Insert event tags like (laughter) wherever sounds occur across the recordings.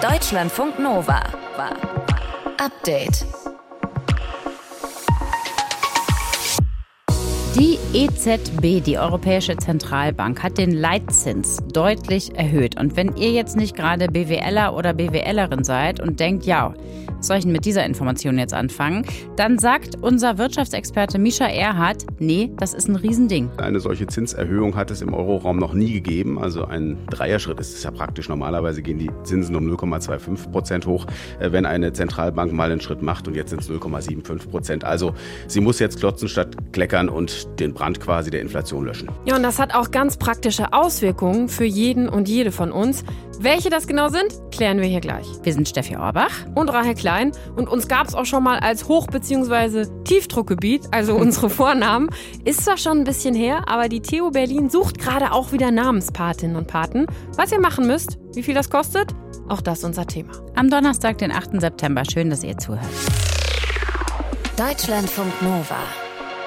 Deutschlandfunk Nova. Update. Die EZB, die Europäische Zentralbank, hat den Leitzins deutlich erhöht. Und wenn ihr jetzt nicht gerade BWLer oder BWLerin seid und denkt, ja, was soll ich denn mit dieser Information jetzt anfangen? Dann sagt unser Wirtschaftsexperte Misha Erhardt, nee, das ist ein Riesending. Eine solche Zinserhöhung hat es im Euroraum noch nie gegeben. Also ein Dreierschritt ist es ja praktisch. Normalerweise gehen die Zinsen um 0,25 Prozent hoch, äh, wenn eine Zentralbank mal einen Schritt macht. Und jetzt sind es 0,75 Prozent. Also sie muss jetzt klotzen statt kleckern und den Brand quasi der Inflation löschen. Ja, und das hat auch ganz praktische Auswirkungen für jeden und jede von uns. Welche das genau sind, klären wir hier gleich. Wir sind Steffi Orbach und Rahel Klein und uns gab es auch schon mal als Hoch- bzw. Tiefdruckgebiet, also (laughs) unsere Vornamen. Ist zwar schon ein bisschen her, aber die TU Berlin sucht gerade auch wieder Namenspatinnen und Paten. Was ihr machen müsst, wie viel das kostet, auch das unser Thema. Am Donnerstag, den 8. September. Schön, dass ihr zuhört. Deutschlandfunk Nova.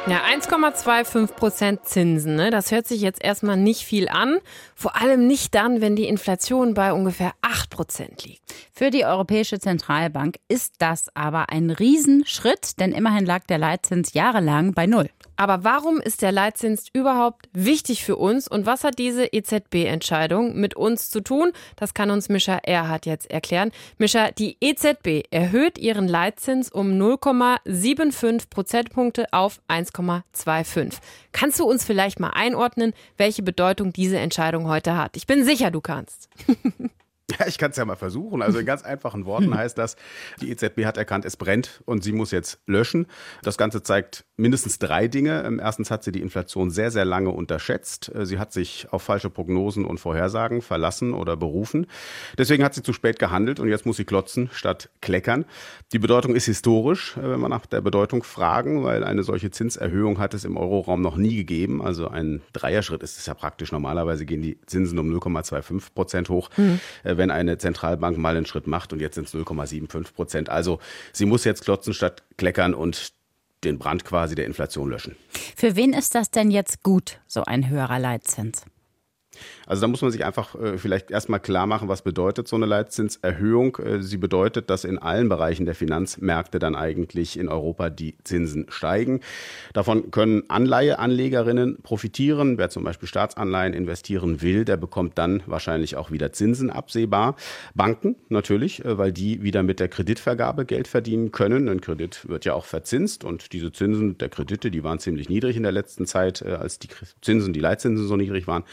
Ja, 1,25 Prozent Zinsen, ne? das hört sich jetzt erstmal nicht viel an. Vor allem nicht dann, wenn die Inflation bei ungefähr 8 Prozent liegt. Für die Europäische Zentralbank ist das aber ein Riesenschritt, denn immerhin lag der Leitzins jahrelang bei Null. Aber warum ist der Leitzins überhaupt wichtig für uns und was hat diese EZB-Entscheidung mit uns zu tun? Das kann uns Mischa Erhardt jetzt erklären. Mischa, die EZB erhöht ihren Leitzins um 0,75 Prozentpunkte auf 1,25. Kannst du uns vielleicht mal einordnen, welche Bedeutung diese Entscheidung heute hat? Ich bin sicher, du kannst. (laughs) (laughs) Ja, ich kann es ja mal versuchen. Also in ganz einfachen Worten heißt das, die EZB hat erkannt, es brennt und sie muss jetzt löschen. Das Ganze zeigt mindestens drei Dinge. Ähm, erstens hat sie die Inflation sehr, sehr lange unterschätzt. Äh, sie hat sich auf falsche Prognosen und Vorhersagen verlassen oder berufen. Deswegen hat sie zu spät gehandelt und jetzt muss sie klotzen statt kleckern. Die Bedeutung ist historisch, äh, wenn wir nach der Bedeutung fragen, weil eine solche Zinserhöhung hat es im Euroraum noch nie gegeben. Also ein Dreierschritt ist es ja praktisch. Normalerweise gehen die Zinsen um 0,25 Prozent hoch. Mhm wenn eine Zentralbank mal einen Schritt macht und jetzt sind es 0,75 Prozent. Also sie muss jetzt klotzen statt kleckern und den Brand quasi der Inflation löschen. Für wen ist das denn jetzt gut, so ein höherer Leitzins? Also da muss man sich einfach äh, vielleicht erstmal klar machen, was bedeutet so eine Leitzinserhöhung. Äh, sie bedeutet, dass in allen Bereichen der Finanzmärkte dann eigentlich in Europa die Zinsen steigen. Davon können Anleiheanlegerinnen profitieren. Wer zum Beispiel Staatsanleihen investieren will, der bekommt dann wahrscheinlich auch wieder Zinsen absehbar. Banken natürlich, äh, weil die wieder mit der Kreditvergabe Geld verdienen können. Ein Kredit wird ja auch verzinst und diese Zinsen der Kredite, die waren ziemlich niedrig in der letzten Zeit, äh, als die Zinsen, die Leitzinsen so niedrig waren.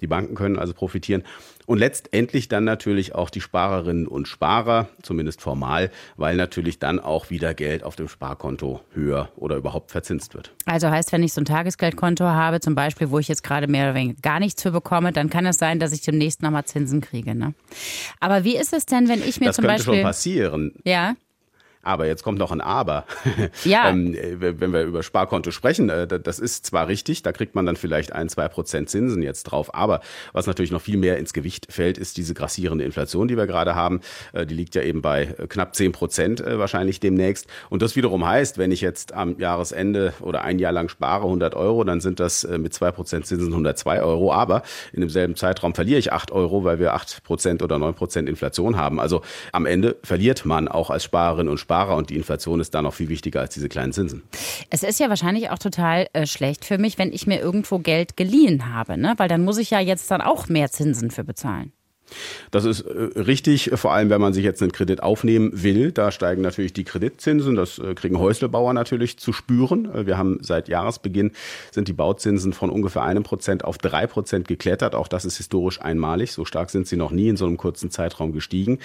Die Banken können also profitieren. Und letztendlich dann natürlich auch die Sparerinnen und Sparer, zumindest formal, weil natürlich dann auch wieder Geld auf dem Sparkonto höher oder überhaupt verzinst wird. Also heißt, wenn ich so ein Tagesgeldkonto habe, zum Beispiel, wo ich jetzt gerade mehr oder weniger gar nichts für bekomme, dann kann es sein, dass ich demnächst nochmal Zinsen kriege. Ne? Aber wie ist es denn, wenn ich mir das zum Beispiel. Das könnte schon passieren. Ja. Aber jetzt kommt noch ein Aber. Ja. (laughs) ähm, wenn wir über Sparkonto sprechen, äh, das ist zwar richtig, da kriegt man dann vielleicht ein, zwei Prozent Zinsen jetzt drauf. Aber was natürlich noch viel mehr ins Gewicht fällt, ist diese grassierende Inflation, die wir gerade haben. Äh, die liegt ja eben bei äh, knapp zehn Prozent wahrscheinlich demnächst. Und das wiederum heißt, wenn ich jetzt am Jahresende oder ein Jahr lang spare 100 Euro, dann sind das mit zwei Prozent Zinsen 102 Euro. Aber in demselben Zeitraum verliere ich acht Euro, weil wir acht Prozent oder neun Prozent Inflation haben. Also am Ende verliert man auch als Sparerin und Sparer Sparer und die Inflation ist da noch viel wichtiger als diese kleinen Zinsen. Es ist ja wahrscheinlich auch total äh, schlecht für mich, wenn ich mir irgendwo Geld geliehen habe, ne? weil dann muss ich ja jetzt dann auch mehr Zinsen für bezahlen. Das ist äh, richtig, vor allem wenn man sich jetzt einen Kredit aufnehmen will. Da steigen natürlich die Kreditzinsen. Das äh, kriegen Häuslebauer natürlich zu spüren. Äh, wir haben seit Jahresbeginn sind die Bauzinsen von ungefähr einem Prozent auf drei Prozent geklettert. Auch das ist historisch einmalig. So stark sind sie noch nie in so einem kurzen Zeitraum gestiegen.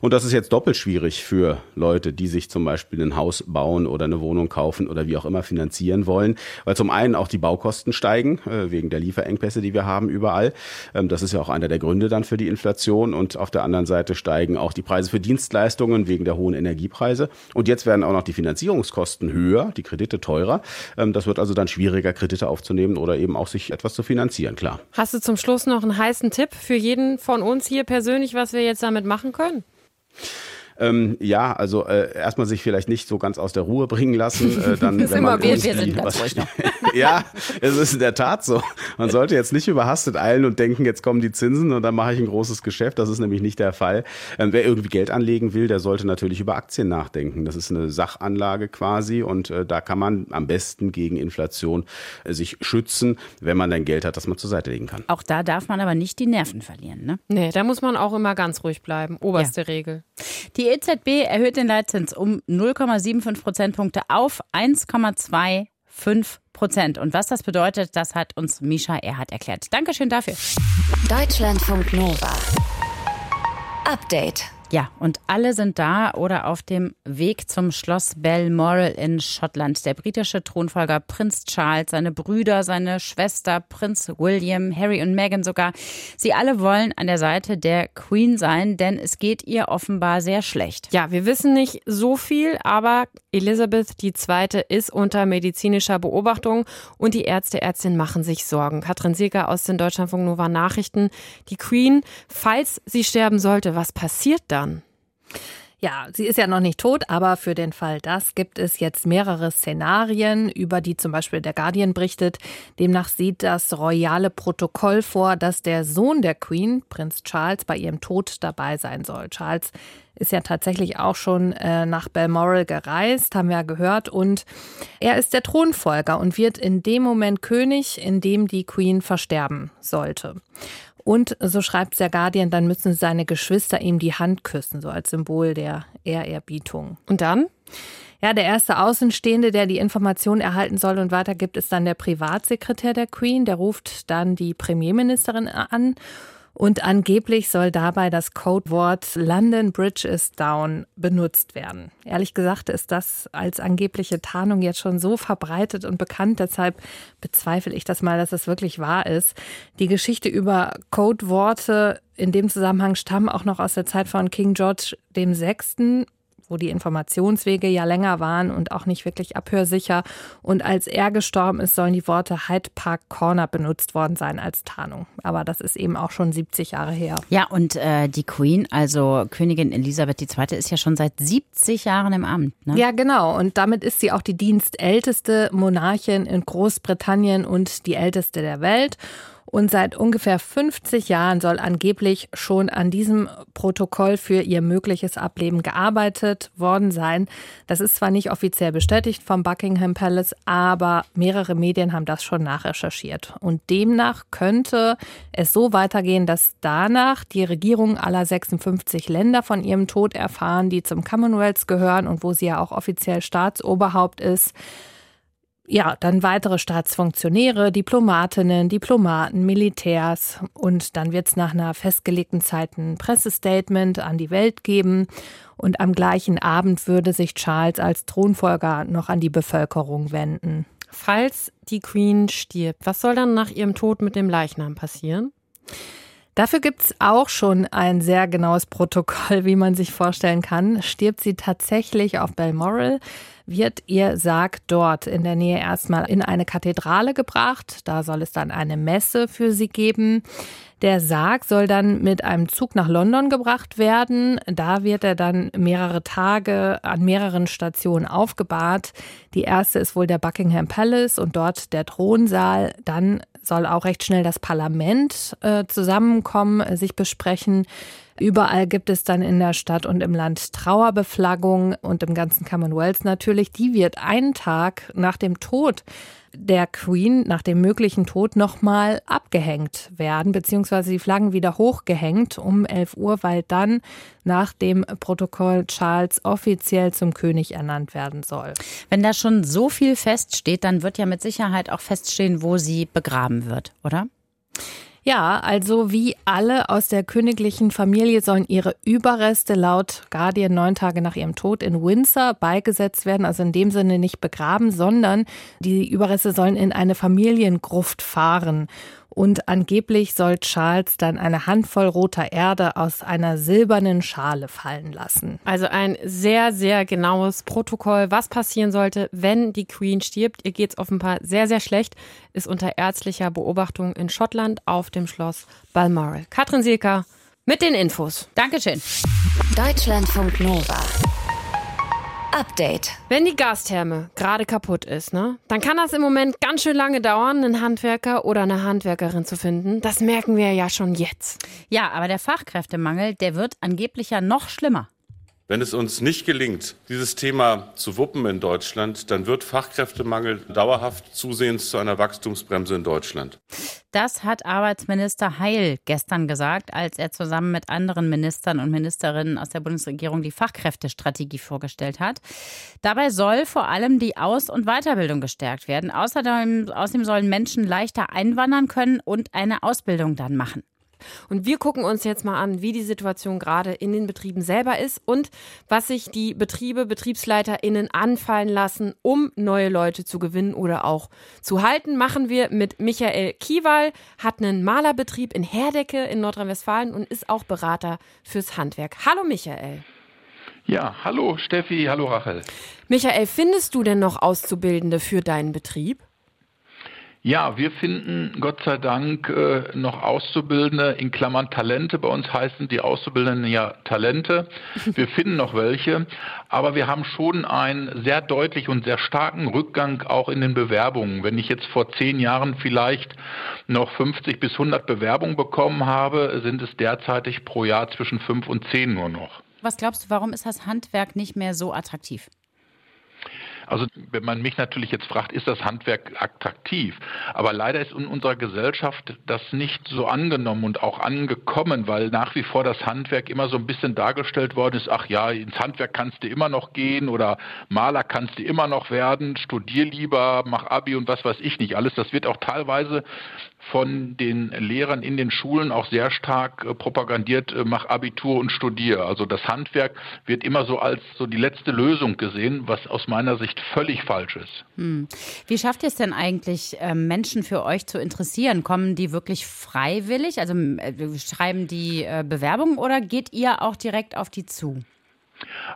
Und das ist jetzt doppelt schwierig für Leute, die sich zum Beispiel ein Haus bauen oder eine Wohnung kaufen oder wie auch immer finanzieren wollen. Weil zum einen auch die Baukosten steigen, wegen der Lieferengpässe, die wir haben überall. Ähm, das ist ja auch einer der Gründe dann für die Inflation. Inflation und auf der anderen Seite steigen auch die Preise für Dienstleistungen wegen der hohen Energiepreise. Und jetzt werden auch noch die Finanzierungskosten höher, die Kredite teurer. Ähm, das wird also dann schwieriger, Kredite aufzunehmen oder eben auch sich etwas zu finanzieren, klar. Hast du zum Schluss noch einen heißen Tipp für jeden von uns hier persönlich, was wir jetzt damit machen können? Ähm, ja, also äh, erstmal sich vielleicht nicht so ganz aus der Ruhe bringen lassen. Äh, (laughs) dann, das wenn immer man wir, wir sind ganz ruhig noch. (laughs) ja, es ist in der Tat so. Man sollte jetzt nicht überhastet eilen und denken, jetzt kommen die Zinsen und dann mache ich ein großes Geschäft. Das ist nämlich nicht der Fall. Ähm, wer irgendwie Geld anlegen will, der sollte natürlich über Aktien nachdenken. Das ist eine Sachanlage quasi und äh, da kann man am besten gegen Inflation äh, sich schützen, wenn man dann Geld hat, das man zur Seite legen kann. Auch da darf man aber nicht die Nerven verlieren. Ne? Nee, da muss man auch immer ganz ruhig bleiben. Oberste ja. Regel. Die EZB erhöht den Leitzins um 0,75 Prozentpunkte auf 1,25 Prozent. Und was das bedeutet, das hat uns Misha Erhard erklärt. Dankeschön dafür. Deutschlandfunk Nova. Update. Ja, und alle sind da oder auf dem Weg zum Schloss Balmoral in Schottland. Der britische Thronfolger Prinz Charles, seine Brüder, seine Schwester Prinz William, Harry und Meghan sogar. Sie alle wollen an der Seite der Queen sein, denn es geht ihr offenbar sehr schlecht. Ja, wir wissen nicht so viel, aber Elisabeth II. ist unter medizinischer Beobachtung und die Ärzte, Ärztinnen machen sich Sorgen. Katrin Sieger aus den Deutschlandfunk Nova Nachrichten. Die Queen, falls sie sterben sollte, was passiert da? Ja, sie ist ja noch nicht tot, aber für den Fall das gibt es jetzt mehrere Szenarien, über die zum Beispiel der Guardian berichtet. Demnach sieht das royale Protokoll vor, dass der Sohn der Queen, Prinz Charles, bei ihrem Tod dabei sein soll. Charles ist ja tatsächlich auch schon äh, nach Balmoral gereist, haben wir ja gehört. Und er ist der Thronfolger und wird in dem Moment König, in dem die Queen versterben sollte. Und so schreibt der Guardian, dann müssen seine Geschwister ihm die Hand küssen, so als Symbol der Ehrerbietung. Und dann? Ja, der erste Außenstehende, der die Information erhalten soll und weitergibt, ist dann der Privatsekretär der Queen. Der ruft dann die Premierministerin an und angeblich soll dabei das Codewort London Bridge is down benutzt werden. Ehrlich gesagt ist das als angebliche Tarnung jetzt schon so verbreitet und bekannt, deshalb bezweifle ich das mal, dass es wirklich wahr ist. Die Geschichte über Codeworte in dem Zusammenhang stammen auch noch aus der Zeit von King George VI wo die Informationswege ja länger waren und auch nicht wirklich abhörsicher. Und als er gestorben ist, sollen die Worte Hyde Park Corner benutzt worden sein als Tarnung. Aber das ist eben auch schon 70 Jahre her. Ja, und äh, die Queen, also Königin Elisabeth II., ist ja schon seit 70 Jahren im Amt. Ne? Ja, genau. Und damit ist sie auch die dienstälteste Monarchin in Großbritannien und die älteste der Welt. Und seit ungefähr 50 Jahren soll angeblich schon an diesem Protokoll für ihr mögliches Ableben gearbeitet worden sein. Das ist zwar nicht offiziell bestätigt vom Buckingham Palace, aber mehrere Medien haben das schon nachrecherchiert. Und demnach könnte es so weitergehen, dass danach die Regierungen aller 56 Länder von ihrem Tod erfahren, die zum Commonwealth gehören und wo sie ja auch offiziell Staatsoberhaupt ist ja, dann weitere Staatsfunktionäre, Diplomatinnen, Diplomaten, Militärs und dann wird es nach einer festgelegten Zeit ein Pressestatement an die Welt geben und am gleichen Abend würde sich Charles als Thronfolger noch an die Bevölkerung wenden. Falls die Queen stirbt, was soll dann nach ihrem Tod mit dem Leichnam passieren? Dafür gibt es auch schon ein sehr genaues Protokoll, wie man sich vorstellen kann. Stirbt sie tatsächlich auf Balmoral, wird ihr Sarg dort in der Nähe erstmal in eine Kathedrale gebracht. Da soll es dann eine Messe für sie geben. Der Sarg soll dann mit einem Zug nach London gebracht werden. Da wird er dann mehrere Tage an mehreren Stationen aufgebahrt. Die erste ist wohl der Buckingham Palace und dort der Thronsaal. Dann soll auch recht schnell das Parlament äh, zusammenkommen, sich besprechen. Überall gibt es dann in der Stadt und im Land Trauerbeflaggung und im ganzen Commonwealth natürlich. Die wird einen Tag nach dem Tod der Queen, nach dem möglichen Tod, nochmal abgehängt werden, beziehungsweise die Flaggen wieder hochgehängt um 11 Uhr, weil dann nach dem Protokoll Charles offiziell zum König ernannt werden soll. Wenn da schon so viel feststeht, dann wird ja mit Sicherheit auch feststehen, wo sie begraben wird, oder? Ja, also wie alle aus der königlichen Familie sollen ihre Überreste laut Guardian neun Tage nach ihrem Tod in Windsor beigesetzt werden, also in dem Sinne nicht begraben, sondern die Überreste sollen in eine Familiengruft fahren. Und angeblich soll Charles dann eine Handvoll roter Erde aus einer silbernen Schale fallen lassen. Also ein sehr, sehr genaues Protokoll, was passieren sollte, wenn die Queen stirbt. Ihr geht es offenbar sehr, sehr schlecht, ist unter ärztlicher Beobachtung in Schottland auf dem Schloss Balmoral. Katrin Silka mit den Infos. Dankeschön. Deutschlandfunk Nova. Update. Wenn die Gastherme gerade kaputt ist, ne, dann kann das im Moment ganz schön lange dauern, einen Handwerker oder eine Handwerkerin zu finden. Das merken wir ja schon jetzt. Ja, aber der Fachkräftemangel, der wird angeblich ja noch schlimmer. Wenn es uns nicht gelingt, dieses Thema zu wuppen in Deutschland, dann wird Fachkräftemangel dauerhaft zusehends zu einer Wachstumsbremse in Deutschland. Das hat Arbeitsminister Heil gestern gesagt, als er zusammen mit anderen Ministern und Ministerinnen aus der Bundesregierung die Fachkräftestrategie vorgestellt hat. Dabei soll vor allem die Aus- und Weiterbildung gestärkt werden. Außerdem, außerdem sollen Menschen leichter einwandern können und eine Ausbildung dann machen. Und wir gucken uns jetzt mal an, wie die Situation gerade in den Betrieben selber ist und was sich die Betriebe, BetriebsleiterInnen anfallen lassen, um neue Leute zu gewinnen oder auch zu halten. Machen wir mit Michael Kiewal, hat einen Malerbetrieb in Herdecke in Nordrhein-Westfalen und ist auch Berater fürs Handwerk. Hallo Michael. Ja, hallo Steffi, hallo Rachel. Michael, findest du denn noch Auszubildende für deinen Betrieb? Ja, wir finden Gott sei Dank äh, noch Auszubildende in Klammern Talente. Bei uns heißen die Auszubildenden ja Talente. (laughs) Wir finden noch welche, aber wir haben schon einen sehr deutlich und sehr starken Rückgang auch in den Bewerbungen. Wenn ich jetzt vor zehn Jahren vielleicht noch 50 bis 100 Bewerbungen bekommen habe, sind es derzeitig pro Jahr zwischen fünf und zehn nur noch. Was glaubst du, warum ist das Handwerk nicht mehr so attraktiv? Also wenn man mich natürlich jetzt fragt, ist das Handwerk attraktiv? Aber leider ist in unserer Gesellschaft das nicht so angenommen und auch angekommen, weil nach wie vor das Handwerk immer so ein bisschen dargestellt worden ist, ach ja, ins Handwerk kannst du immer noch gehen oder Maler kannst du immer noch werden, studier lieber, mach Abi und was weiß ich nicht alles. Das wird auch teilweise von den Lehrern in den Schulen auch sehr stark äh, propagandiert, äh, mach Abitur und studiere. Also das Handwerk wird immer so als so die letzte Lösung gesehen, was aus meiner Sicht völlig falsch ist. Hm. Wie schafft ihr es denn eigentlich, ähm, Menschen für euch zu interessieren? Kommen die wirklich freiwillig? Also äh, schreiben die Bewerbungen oder geht ihr auch direkt auf die zu?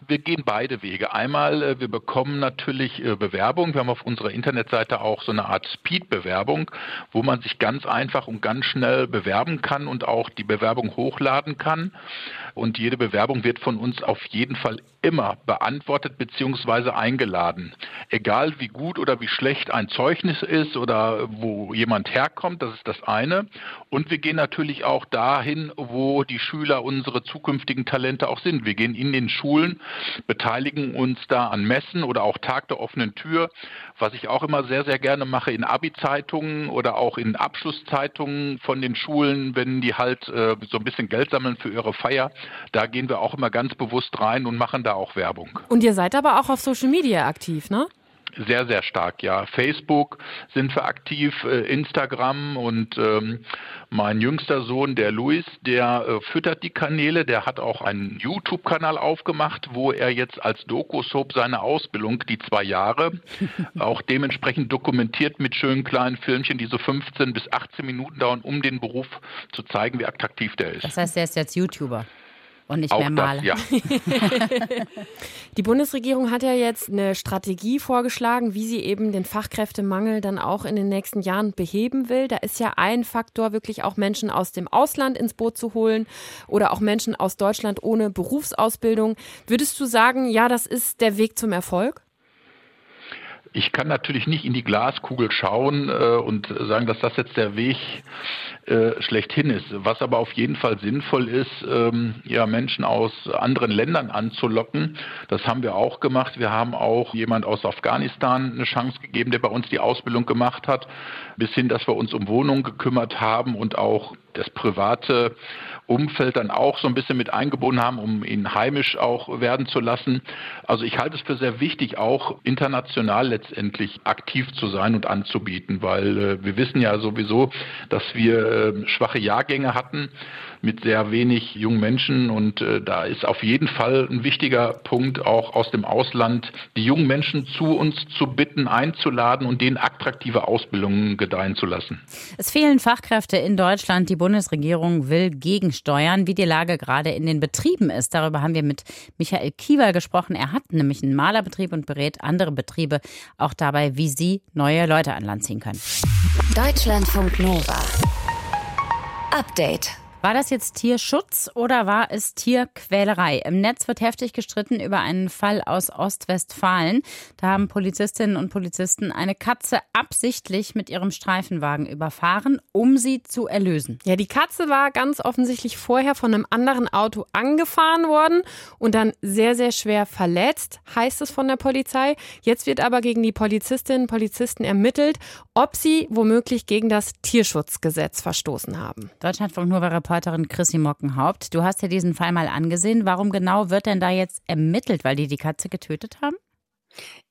Wir gehen beide Wege. Einmal, äh, wir bekommen natürlich äh, Bewerbung. Wir haben auf unserer Internetseite auch so eine Art Speed-Bewerbung, wo man sich ganz einfach und ganz schnell bewerben kann und auch die Bewerbung hochladen kann. Und jede Bewerbung wird von uns auf jeden Fall immer beantwortet bzw. eingeladen. Egal wie gut oder wie schlecht ein Zeugnis ist oder wo jemand herkommt, das ist das eine. Und wir gehen natürlich auch dahin, wo die Schüler unsere zukünftigen Talente auch sind. Wir gehen in den Schulen, beteiligen uns da an Messen oder auch Tag der offenen Tür, was ich auch immer sehr, sehr gerne mache in Abi-Zeitungen oder auch in Abschlusszeitungen von den Schulen, wenn die halt äh, so ein bisschen Geld sammeln für ihre Feier. Da gehen wir auch immer ganz bewusst rein und machen da auch Werbung. Und ihr seid aber auch auf Social Media aktiv, ne? Sehr, sehr stark, ja. Facebook sind wir aktiv, äh, Instagram und ähm, mein jüngster Sohn, der Luis, der äh, füttert die Kanäle, der hat auch einen YouTube-Kanal aufgemacht, wo er jetzt als Doku-Soap seine Ausbildung, die zwei Jahre, (laughs) auch dementsprechend dokumentiert mit schönen kleinen Filmchen, die so 15 bis 18 Minuten dauern, um den Beruf zu zeigen, wie attraktiv der ist. Das heißt, er ist jetzt YouTuber und nicht Auch mehr Maler. Das, ja. (laughs) Die Bundesregierung hat ja jetzt eine Strategie vorgeschlagen, wie sie eben den Fachkräftemangel dann auch in den nächsten Jahren beheben will. Da ist ja ein Faktor, wirklich auch Menschen aus dem Ausland ins Boot zu holen oder auch Menschen aus Deutschland ohne Berufsausbildung. Würdest du sagen, ja, das ist der Weg zum Erfolg? Ich kann natürlich nicht in die Glaskugel schauen äh, und sagen, dass das jetzt der Weg äh, schlechthin ist. Was aber auf jeden Fall sinnvoll ist, ähm, ja, Menschen aus anderen Ländern anzulocken. Das haben wir auch gemacht. Wir haben auch jemand aus Afghanistan eine Chance gegeben, der bei uns die Ausbildung gemacht hat, bis hin, dass wir uns um Wohnungen gekümmert haben und auch das private Umfeld dann auch so ein bisschen mit eingebunden haben, um ihn heimisch auch werden zu lassen. Also ich halte es für sehr wichtig, auch international letztendlich aktiv zu sein und anzubieten, weil äh, wir wissen ja sowieso, dass wir äh, schwache Jahrgänge hatten mit sehr wenig jungen Menschen und äh, da ist auf jeden Fall ein wichtiger Punkt auch aus dem Ausland, die jungen Menschen zu uns zu bitten, einzuladen und denen attraktive Ausbildungen gedeihen zu lassen. Es fehlen Fachkräfte in Deutschland. Die Bundesregierung will gegensteuern, wie die Lage gerade in den Betrieben ist. Darüber haben wir mit Michael Kiewer gesprochen. Er hat nämlich einen Malerbetrieb und berät andere Betriebe auch dabei, wie sie neue Leute an Land ziehen können. Deutschlandfunk Nova. Update. War das jetzt Tierschutz oder war es Tierquälerei? Im Netz wird heftig gestritten über einen Fall aus Ostwestfalen. Da haben Polizistinnen und Polizisten eine Katze absichtlich mit ihrem Streifenwagen überfahren, um sie zu erlösen. Ja, die Katze war ganz offensichtlich vorher von einem anderen Auto angefahren worden und dann sehr, sehr schwer verletzt, heißt es von der Polizei. Jetzt wird aber gegen die Polizistinnen und Polizisten ermittelt, ob sie womöglich gegen das Tierschutzgesetz verstoßen haben. Deutschlandfunk Nova Reporterin Chrissy Mockenhaupt, du hast dir diesen Fall mal angesehen. Warum genau wird denn da jetzt ermittelt, weil die die Katze getötet haben?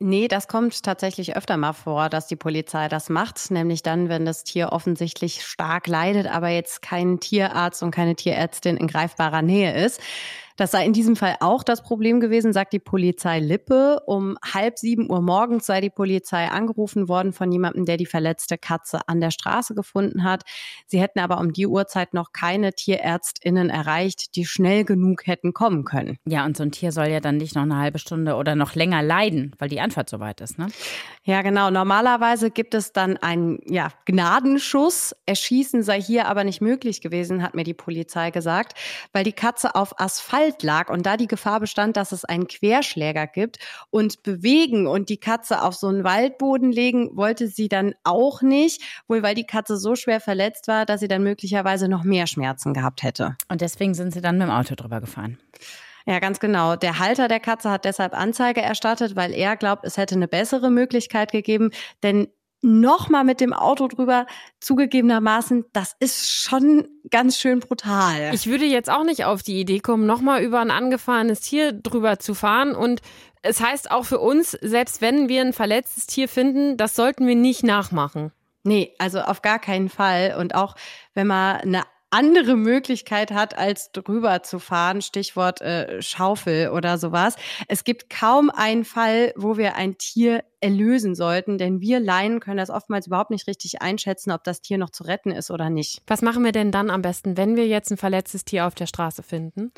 Nee, das kommt tatsächlich öfter mal vor, dass die Polizei das macht, nämlich dann, wenn das Tier offensichtlich stark leidet, aber jetzt kein Tierarzt und keine Tierärztin in greifbarer Nähe ist. Das sei in diesem Fall auch das Problem gewesen, sagt die Polizei Lippe. Um halb sieben Uhr morgens sei die Polizei angerufen worden von jemandem, der die verletzte Katze an der Straße gefunden hat. Sie hätten aber um die Uhrzeit noch keine TierärztInnen erreicht, die schnell genug hätten kommen können. Ja, und so ein Tier soll ja dann nicht noch eine halbe Stunde oder noch länger leiden, weil die Anfahrt so weit ist, ne? Ja, genau. Normalerweise gibt es dann einen ja, Gnadenschuss. Erschießen sei hier aber nicht möglich gewesen, hat mir die Polizei gesagt, weil die Katze auf Asphalt lag und da die Gefahr bestand, dass es einen Querschläger gibt und bewegen und die Katze auf so einen Waldboden legen, wollte sie dann auch nicht, wohl weil die Katze so schwer verletzt war, dass sie dann möglicherweise noch mehr Schmerzen gehabt hätte. Und deswegen sind sie dann mit dem Auto drüber gefahren. Ja, ganz genau. Der Halter der Katze hat deshalb Anzeige erstattet, weil er glaubt, es hätte eine bessere Möglichkeit gegeben, denn nochmal mit dem Auto drüber, zugegebenermaßen, das ist schon ganz schön brutal. Ich würde jetzt auch nicht auf die Idee kommen, nochmal über ein angefahrenes Tier drüber zu fahren. Und es heißt auch für uns, selbst wenn wir ein verletztes Tier finden, das sollten wir nicht nachmachen. Nee, also auf gar keinen Fall. Und auch wenn man eine andere Möglichkeit hat, als drüber zu fahren, Stichwort äh, Schaufel oder sowas. Es gibt kaum einen Fall, wo wir ein Tier erlösen sollten, denn wir Laien können das oftmals überhaupt nicht richtig einschätzen, ob das Tier noch zu retten ist oder nicht. Was machen wir denn dann am besten, wenn wir jetzt ein verletztes Tier auf der Straße finden?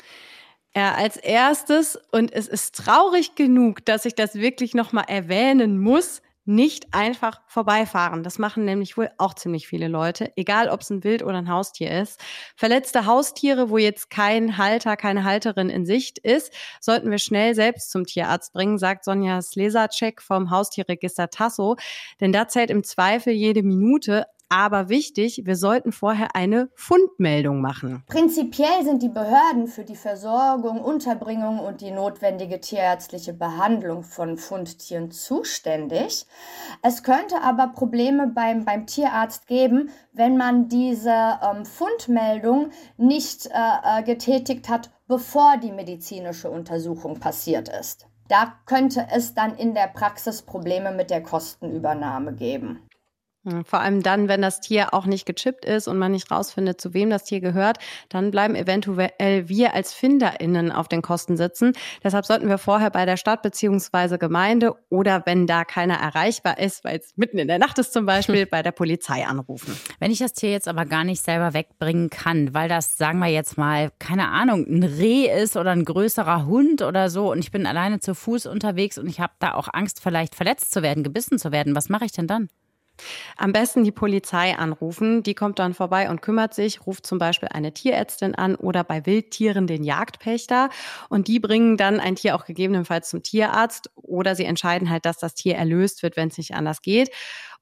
Ja, als erstes, und es ist traurig genug, dass ich das wirklich nochmal erwähnen muss, nicht einfach vorbeifahren. Das machen nämlich wohl auch ziemlich viele Leute, egal ob es ein Wild oder ein Haustier ist. Verletzte Haustiere, wo jetzt kein Halter, keine Halterin in Sicht ist, sollten wir schnell selbst zum Tierarzt bringen, sagt Sonja Slesacek vom Haustierregister Tasso. Denn da zählt im Zweifel jede Minute, aber wichtig, wir sollten vorher eine Fundmeldung machen. Prinzipiell sind die Behörden für die Versorgung, Unterbringung und die notwendige tierärztliche Behandlung von Fundtieren zuständig. Es könnte aber Probleme beim, beim Tierarzt geben, wenn man diese ähm, Fundmeldung nicht äh, äh getätigt hat, bevor die medizinische Untersuchung passiert ist. Da könnte es dann in der Praxis Probleme mit der Kostenübernahme geben. Hm, vor allem dann, wenn das Tier auch nicht gechippt ist und man nicht rausfindet, zu wem das Tier gehört, dann bleiben eventuell wir als FinderInnen auf den Kosten sitzen. Deshalb sollten wir vorher bei der Stadt beziehungsweise Gemeinde oder wenn da keiner erreichbar ist, weil es mitten in der Nacht ist zum Beispiel, (laughs) bei der Polizei anrufen. Wenn ich das Tier jetzt aber gar nicht selber wegbringen kann, weil das, sagen wir jetzt mal, keine Ahnung, ein Reh ist oder ein größerer Hund oder so und ich bin alleine zu Fuß unterwegs und ich habe da auch Angst, vielleicht verletzt zu werden, gebissen zu werden, was mache ich denn dann? Am besten die Polizei anrufen. Die kommt dann vorbei und kümmert sich, ruft zum Beispiel eine Tierärztin an oder bei Wildtieren den Jagdpächter. Und die bringen dann ein Tier auch gegebenenfalls zum Tierarzt oder sie entscheiden halt, dass das Tier erlöst wird, wenn es nicht anders geht.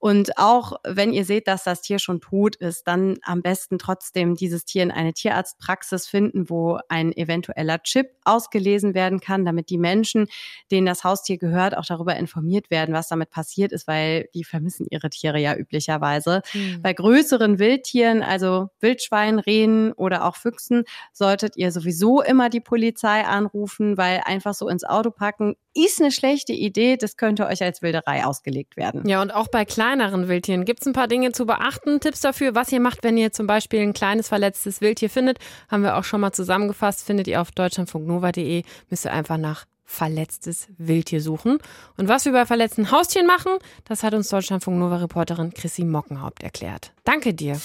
Und auch wenn ihr seht, dass das Tier schon tot ist, dann am besten trotzdem dieses Tier in eine Tierarztpraxis finden, wo ein eventueller Chip ausgelesen werden kann, damit die Menschen, denen das Haustier gehört, auch darüber informiert werden, was damit passiert ist, weil die vermissen ihre Tiere ja üblicherweise. Mhm. Bei größeren Wildtieren, also Wildschweinen, Rehen oder auch Füchsen, solltet ihr sowieso immer die Polizei anrufen, weil einfach so ins Auto packen ist eine schlechte Idee. Das könnte euch als Wilderei ausgelegt werden. Ja, und auch bei kleineren Wildtieren gibt es ein paar Dinge zu beachten. Tipps dafür, was ihr macht, wenn ihr zum Beispiel ein kleines verletztes Wildtier findet, haben wir auch schon mal zusammengefasst. Findet ihr auf deutschlandfunknova.de. Müsst ihr einfach nach verletztes Wildtier suchen. Und was wir bei verletzten Haustieren machen, das hat uns Deutschlandfunk Nova Reporterin Chrissy Mockenhaupt erklärt. Danke dir.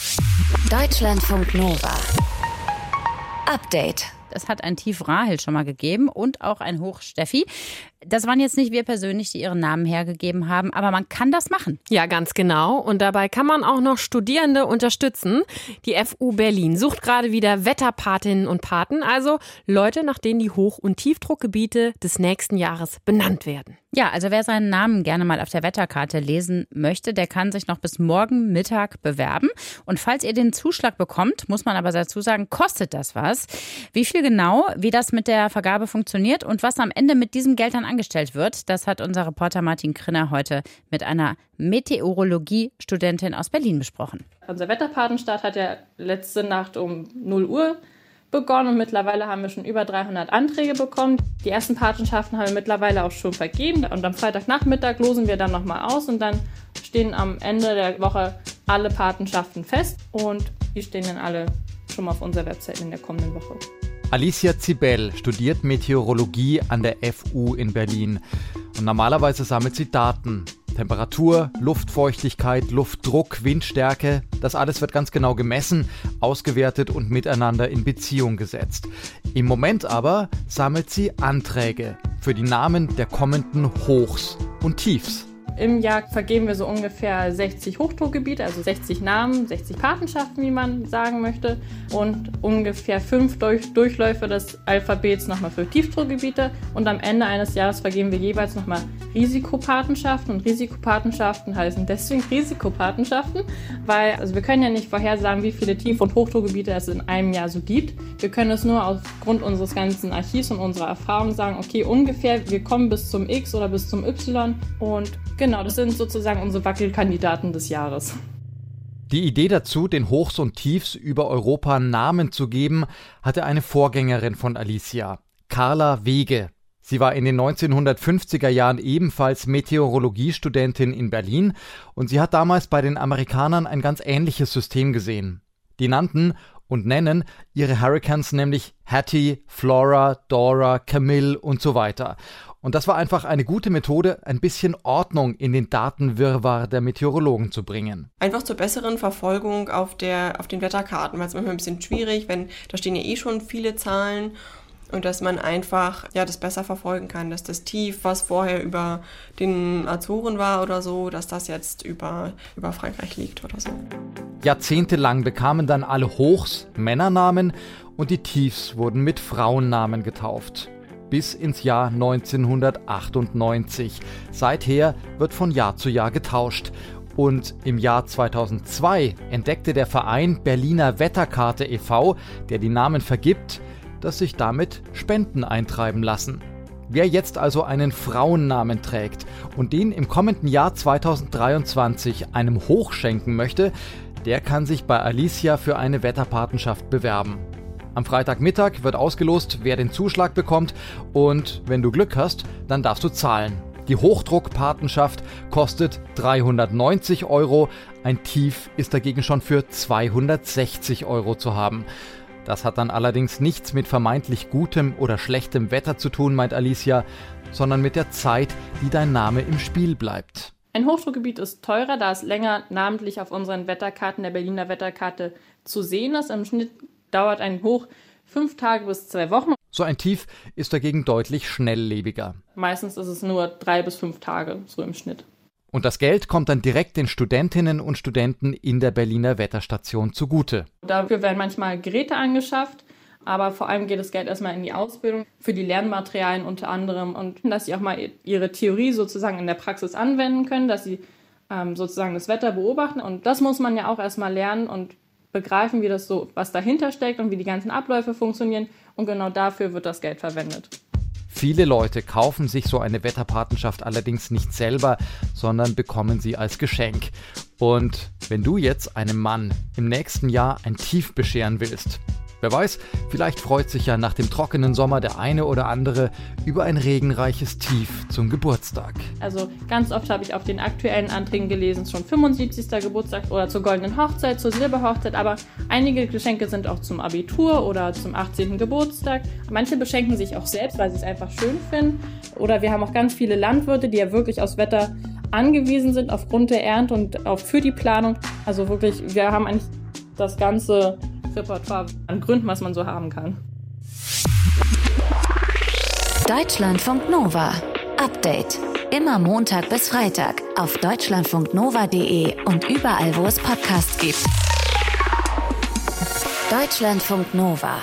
Deutschlandfunk Nova. Update. Es hat ein Tief Rahel schon mal gegeben und auch ein Hoch Steffi. Das waren jetzt nicht wir persönlich, die ihren Namen hergegeben haben, aber man kann das machen. Ja, ganz genau. Und dabei kann man auch noch Studierende unterstützen. Die FU Berlin sucht gerade wieder Wetterpatinnen und Paten, also Leute, nach denen die Hoch- und Tiefdruckgebiete des nächsten Jahres benannt werden. Ja, also wer seinen Namen gerne mal auf der Wetterkarte lesen möchte, der kann sich noch bis morgen Mittag bewerben. Und falls ihr den Zuschlag bekommt, muss man aber dazu sagen, kostet das was. Wie viel genau, wie das mit der Vergabe funktioniert und was am Ende mit diesem Geld dann angestellt wird, das hat unser Reporter Martin Krinner heute mit einer Meteorologie-Studentin aus Berlin besprochen. Unser Wetterpatenstart hat ja letzte Nacht um 0 Uhr begonnen und mittlerweile haben wir schon über 300 Anträge bekommen. Die ersten Patenschaften haben wir mittlerweile auch schon vergeben und am Freitagnachmittag losen wir dann nochmal aus und dann stehen am Ende der Woche alle Patenschaften fest und die stehen dann alle schon mal auf unserer Website in der kommenden Woche. Alicia Zibel studiert Meteorologie an der FU in Berlin und normalerweise sammelt sie Daten Temperatur, Luftfeuchtigkeit, Luftdruck, Windstärke, das alles wird ganz genau gemessen, ausgewertet und miteinander in Beziehung gesetzt. Im Moment aber sammelt sie Anträge für die Namen der kommenden Hochs und Tiefs. Im Jahr vergeben wir so ungefähr 60 Hochdruckgebiete, also 60 Namen, 60 Patenschaften, wie man sagen möchte, und ungefähr fünf Durch Durchläufe des Alphabets nochmal für Tiefdruckgebiete. Und am Ende eines Jahres vergeben wir jeweils nochmal Risikopatenschaften. Und Risikopatenschaften heißen deswegen (laughs) Risikopatenschaften, weil also wir können ja nicht vorhersagen, wie viele Tief- und Hochdruckgebiete es in einem Jahr so gibt. Wir können es nur aufgrund unseres ganzen Archivs und unserer Erfahrung sagen, okay, ungefähr, wir kommen bis zum X oder bis zum Y und Genau, das sind sozusagen unsere Wackelkandidaten des Jahres. Die Idee dazu, den Hochs und Tiefs über Europa Namen zu geben, hatte eine Vorgängerin von Alicia, Carla Wege. Sie war in den 1950er Jahren ebenfalls Meteorologiestudentin in Berlin und sie hat damals bei den Amerikanern ein ganz ähnliches System gesehen. Die nannten und nennen ihre Hurricanes nämlich Hattie, Flora, Dora, Camille und so weiter. Und das war einfach eine gute Methode, ein bisschen Ordnung in den Datenwirrwarr der Meteorologen zu bringen. Einfach zur besseren Verfolgung auf, der, auf den Wetterkarten, weil es manchmal ein bisschen schwierig, wenn da stehen ja eh schon viele Zahlen und dass man einfach ja das besser verfolgen kann, dass das Tief, was vorher über den Azoren war oder so, dass das jetzt über, über Frankreich liegt oder so. Jahrzehntelang bekamen dann alle Hochs Männernamen und die Tiefs wurden mit Frauennamen getauft bis ins Jahr 1998. Seither wird von Jahr zu Jahr getauscht. Und im Jahr 2002 entdeckte der Verein Berliner Wetterkarte e.V., der die Namen vergibt, dass sich damit Spenden eintreiben lassen. Wer jetzt also einen Frauennamen trägt und den im kommenden Jahr 2023 einem Hoch schenken möchte, der kann sich bei Alicia für eine Wetterpatenschaft bewerben. Am Freitagmittag wird ausgelost, wer den Zuschlag bekommt und wenn du Glück hast, dann darfst du zahlen. Die Hochdruckpatenschaft kostet 390 Euro, ein Tief ist dagegen schon für 260 Euro zu haben. Das hat dann allerdings nichts mit vermeintlich gutem oder schlechtem Wetter zu tun, meint Alicia, sondern mit der Zeit, die dein Name im Spiel bleibt. Ein Hochdruckgebiet ist teurer, da es länger namentlich auf unseren Wetterkarten der Berliner Wetterkarte zu sehen ist. Im Schnitt dauert ein Hoch fünf Tage bis zwei Wochen. So ein Tief ist dagegen deutlich schnelllebiger. Meistens ist es nur drei bis fünf Tage, so im Schnitt. Und das Geld kommt dann direkt den Studentinnen und Studenten in der Berliner Wetterstation zugute. Dafür werden manchmal Geräte angeschafft, aber vor allem geht das Geld erstmal in die Ausbildung für die Lernmaterialien unter anderem und dass sie auch mal ihre Theorie sozusagen in der Praxis anwenden können, dass sie ähm, sozusagen das Wetter beobachten. Und das muss man ja auch erstmal lernen und begreifen, wie das so, was dahinter steckt und wie die ganzen Abläufe funktionieren. Und genau dafür wird das Geld verwendet. Viele Leute kaufen sich so eine Wetterpatenschaft allerdings nicht selber, sondern bekommen sie als Geschenk. Und wenn du jetzt einem Mann im nächsten Jahr ein Tief bescheren willst, Wer weiß, vielleicht freut sich ja nach dem trockenen Sommer der eine oder andere über ein regenreiches Tief zum Geburtstag. Also ganz oft habe ich auf den aktuellen Anträgen gelesen, schon 75. Geburtstag oder zur goldenen Hochzeit, zur Silberhochzeit, aber einige Geschenke sind auch zum Abitur oder zum 18. Geburtstag. Manche beschenken sich auch selbst, weil sie es einfach schön finden. Oder wir haben auch ganz viele Landwirte, die ja wirklich aufs Wetter angewiesen sind aufgrund der Ernte und auch für die Planung. Also wirklich, wir haben eigentlich das ganze Repertoire an Gründen, was man so haben kann. Deutschlandfunk Nova. Update. Immer Montag bis Freitag auf deutschlandfunknova.de und überall, wo es Podcasts gibt. Deutschlandfunk Nova.